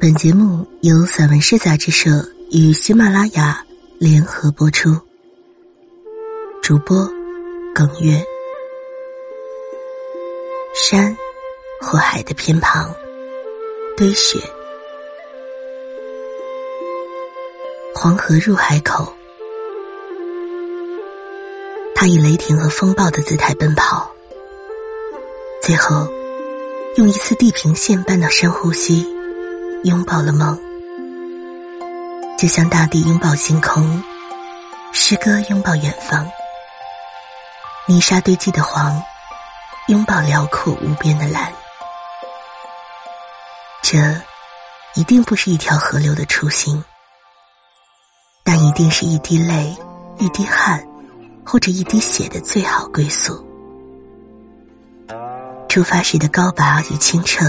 本节目由散文诗杂志社与喜马拉雅联合播出。主播耿月。山或海的偏旁，堆雪。黄河入海口，他以雷霆和风暴的姿态奔跑，最后用一次地平线般的深呼吸。拥抱了梦，就像大地拥抱星空，诗歌拥抱远方，泥沙堆积的黄，拥抱辽阔无边的蓝。这一定不是一条河流的初心，但一定是一滴泪、一滴汗，或者一滴血的最好归宿。出发时的高拔与清澈。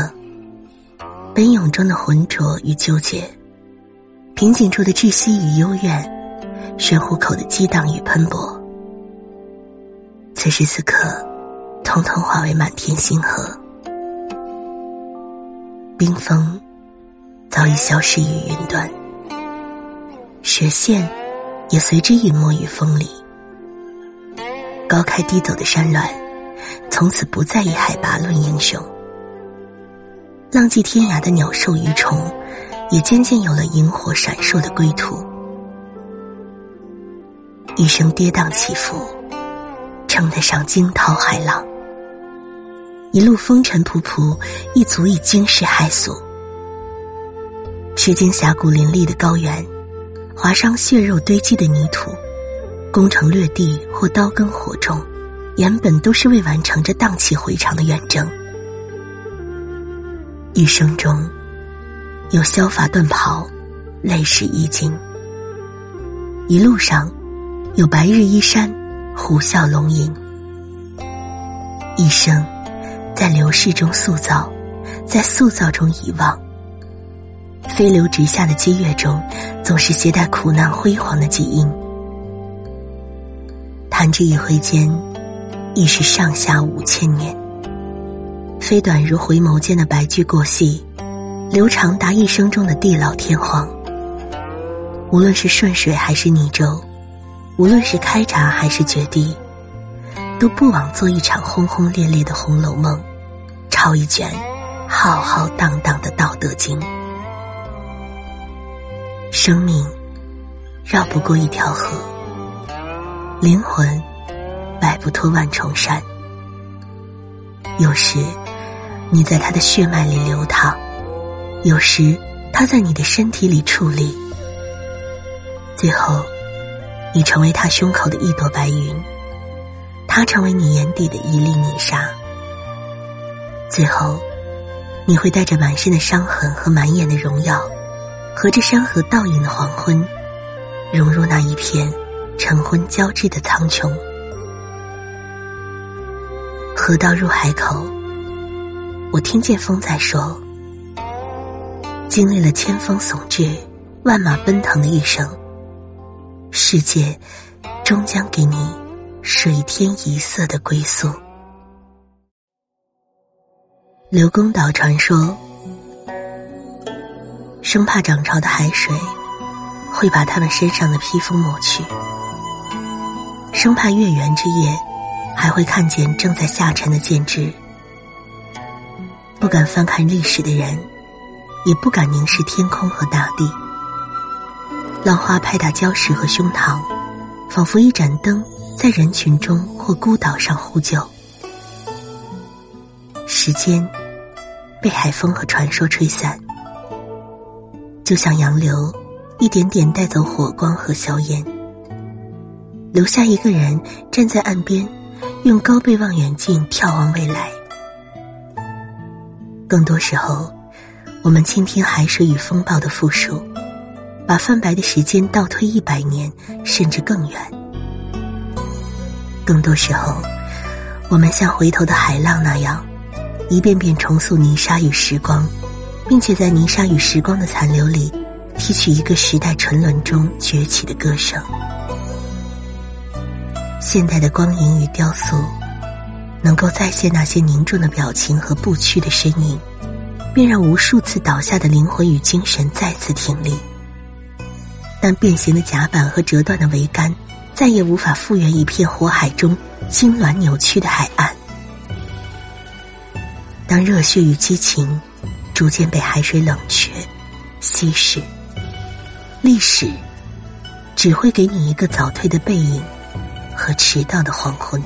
奔涌中的浑浊与纠结，瓶颈处的窒息与幽怨，玄壶口的激荡与喷薄，此时此刻，统统化为满天星河。冰封，早已消失于云端，雪线也随之隐没于风里。高开低走的山峦，从此不再以海拔论英雄。浪迹天涯的鸟兽鱼虫，也渐渐有了萤火闪烁的归途。一生跌宕起伏，称得上惊涛骇浪；一路风尘仆仆，亦足以惊世骇俗。吃经峡谷林立的高原，划伤血肉堆积的泥土，攻城略地或刀耕火种，原本都是为完成这荡气回肠的远征。一生中，有削发断袍，泪湿衣襟；一路上，有白日依山，虎啸龙吟。一生，在流逝中塑造，在塑造中遗忘。飞流直下的积月中，总是携带苦难辉煌的基因。弹指一挥间，亦是上下五千年。飞短如回眸间的白驹过隙，流长达一生中的地老天荒。无论是顺水还是逆舟，无论是开闸还是决堤，都不枉做一场轰轰烈烈的《红楼梦》，抄一卷浩浩荡荡的《道德经》。生命绕不过一条河，灵魂摆不脱万重山。有时。你在他的血脉里流淌，有时他在你的身体里矗立，最后，你成为他胸口的一朵白云，他成为你眼底的一粒泥沙。最后，你会带着满身的伤痕和满眼的荣耀，和着山河倒影的黄昏，融入那一片晨昏交织的苍穹。河道入海口。我听见风在说：“经历了千峰耸峙、万马奔腾的一生，世界终将给你水天一色的归宿。”刘公岛传说，生怕涨潮的海水会把他们身上的披风抹去，生怕月圆之夜还会看见正在下沉的剑枝。不敢翻看历史的人，也不敢凝视天空和大地。浪花拍打礁石和胸膛，仿佛一盏灯在人群中或孤岛上呼救。时间被海风和传说吹散，就像洋流一点点带走火光和硝烟，留下一个人站在岸边，用高倍望远镜眺望未来。更多时候，我们倾听海水与风暴的复述，把泛白的时间倒推一百年，甚至更远。更多时候，我们像回头的海浪那样，一遍遍重塑泥沙与时光，并且在泥沙与时光的残留里，提取一个时代沉沦中崛起的歌声。现代的光影与雕塑。能够再现那些凝重的表情和不屈的身影，便让无数次倒下的灵魂与精神再次挺立。但变形的甲板和折断的桅杆，再也无法复原一片火海中痉挛扭曲的海岸。当热血与激情逐渐被海水冷却、稀释，历史只会给你一个早退的背影和迟到的黄昏。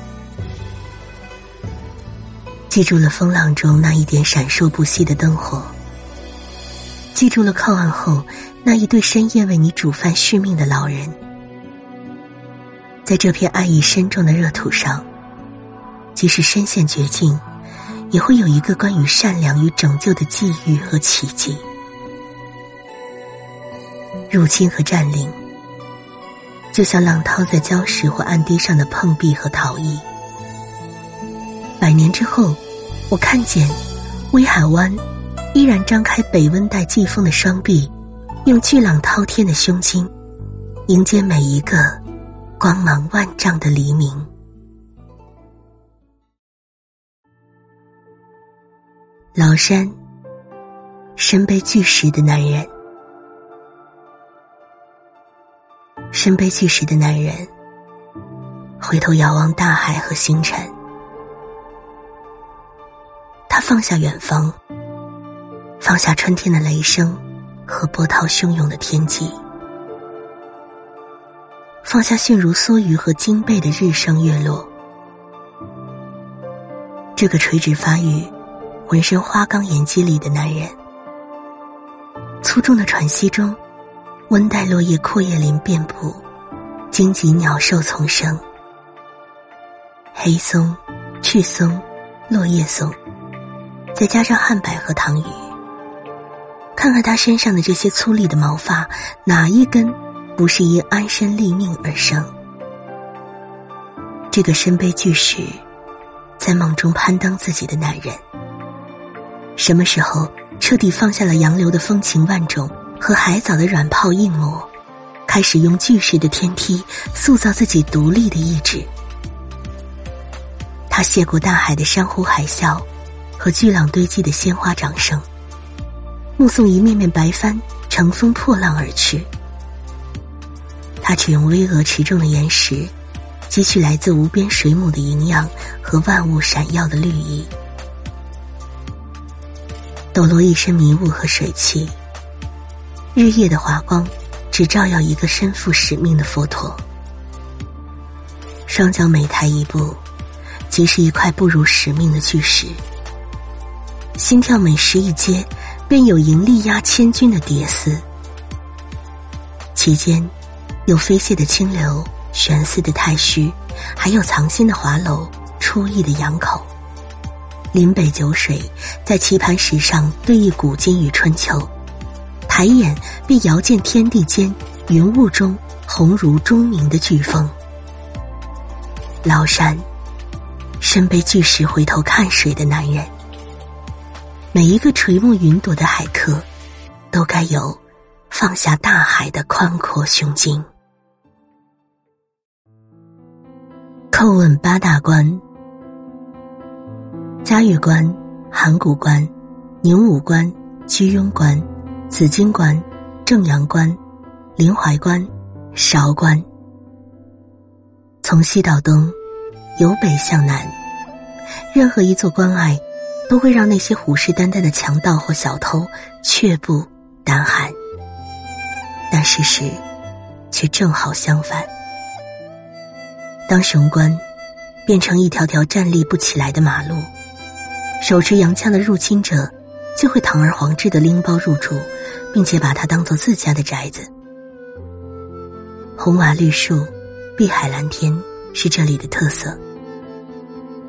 记住了风浪中那一点闪烁不息的灯火，记住了靠岸后那一对深夜为你煮饭续命的老人。在这片爱意深重的热土上，即使身陷绝境，也会有一个关于善良与拯救的际遇和奇迹。入侵和占领，就像浪涛在礁石或岸堤上的碰壁和逃逸。百年之后。我看见，威海湾依然张开北温带季风的双臂，用巨浪滔天的胸襟，迎接每一个光芒万丈的黎明。崂山，身背巨石的男人，身背巨石的男人，回头遥望大海和星辰。放下远方，放下春天的雷声和波涛汹涌的天际，放下迅如梭鱼和金背的日升月落。这个垂直发育、浑身花岗岩肌理的男人，粗重的喘息中，温带落叶阔叶林遍布，荆棘鸟兽丛生，黑松、赤松、落叶松。再加上汉柏和唐榆，看看他身上的这些粗粝的毛发，哪一根不是因安身立命而生？这个身背巨石，在梦中攀登自己的男人，什么时候彻底放下了洋流的风情万种和海藻的软泡硬膜，开始用巨石的天梯塑造自己独立的意志？他谢过大海的山呼海啸。和巨浪堆积的鲜花掌声，目送一面面白帆乘风破浪而去。他只用巍峨持重的岩石，汲取来自无边水母的营养和万物闪耀的绿意。抖落一身迷雾和水汽，日夜的华光只照耀一个身负使命的佛陀。双脚每抬一步，即是一块不辱使命的巨石。心跳每时一阶，便有盈力压千钧的蝶丝。其间，有飞泻的清流，悬丝的太虚，还有藏心的华楼，出意的羊口。临北酒水，在棋盘石上对弈古今与春秋。抬眼便遥见天地间云雾中红如钟鸣的飓风。崂山，身背巨石回头看水的男人。每一个垂暮云朵的海客，都该有放下大海的宽阔胸襟。叩问八大关：嘉峪关、函谷关、宁武关、居庸关、紫荆关、正阳关、临淮关、韶关。从西到东，由北向南，任何一座关隘。都会让那些虎视眈眈的强盗或小偷却步胆寒，但事实却正好相反。当雄关变成一条条站立不起来的马路，手持洋枪的入侵者就会堂而皇之的拎包入住，并且把它当做自家的宅子。红瓦绿树、碧海蓝天是这里的特色。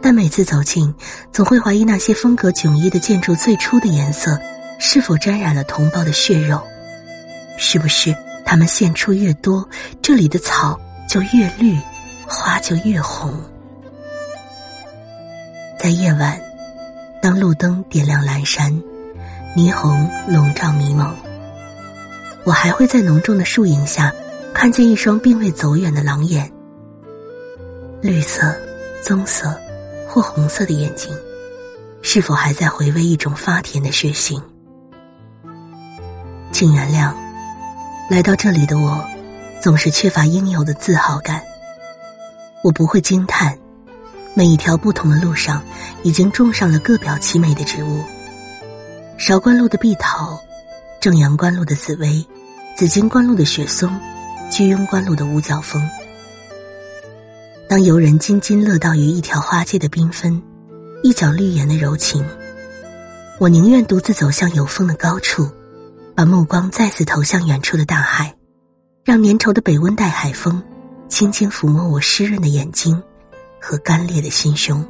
但每次走近，总会怀疑那些风格迥异的建筑最初的颜色是否沾染了同胞的血肉，是不是它们献出越多，这里的草就越绿，花就越红。在夜晚，当路灯点亮阑珊，霓虹笼罩迷蒙，我还会在浓重的树影下看见一双并未走远的狼眼，绿色，棕色。或红色的眼睛，是否还在回味一种发甜的血腥？请原谅，来到这里的我，总是缺乏应有的自豪感。我不会惊叹，每一条不同的路上，已经种上了各表其美的植物。韶关路的碧桃，正阳关路的紫薇，紫荆关路的雪松，居庸关路的五角枫。当游人津津乐道于一条花街的缤纷，一角绿叶的柔情，我宁愿独自走向有风的高处，把目光再次投向远处的大海，让粘稠的北温带海风轻轻抚摸我湿润的眼睛和干裂的心胸。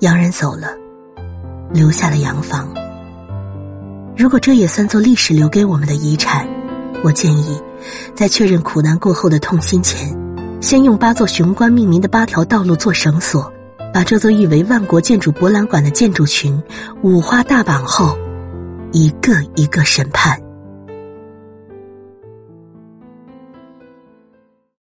洋人走了。留下了洋房。如果这也算作历史留给我们的遗产，我建议，在确认苦难过后的痛心前，先用八座雄关命名的八条道路做绳索，把这座誉为万国建筑博览馆的建筑群五花大绑后，一个一个审判。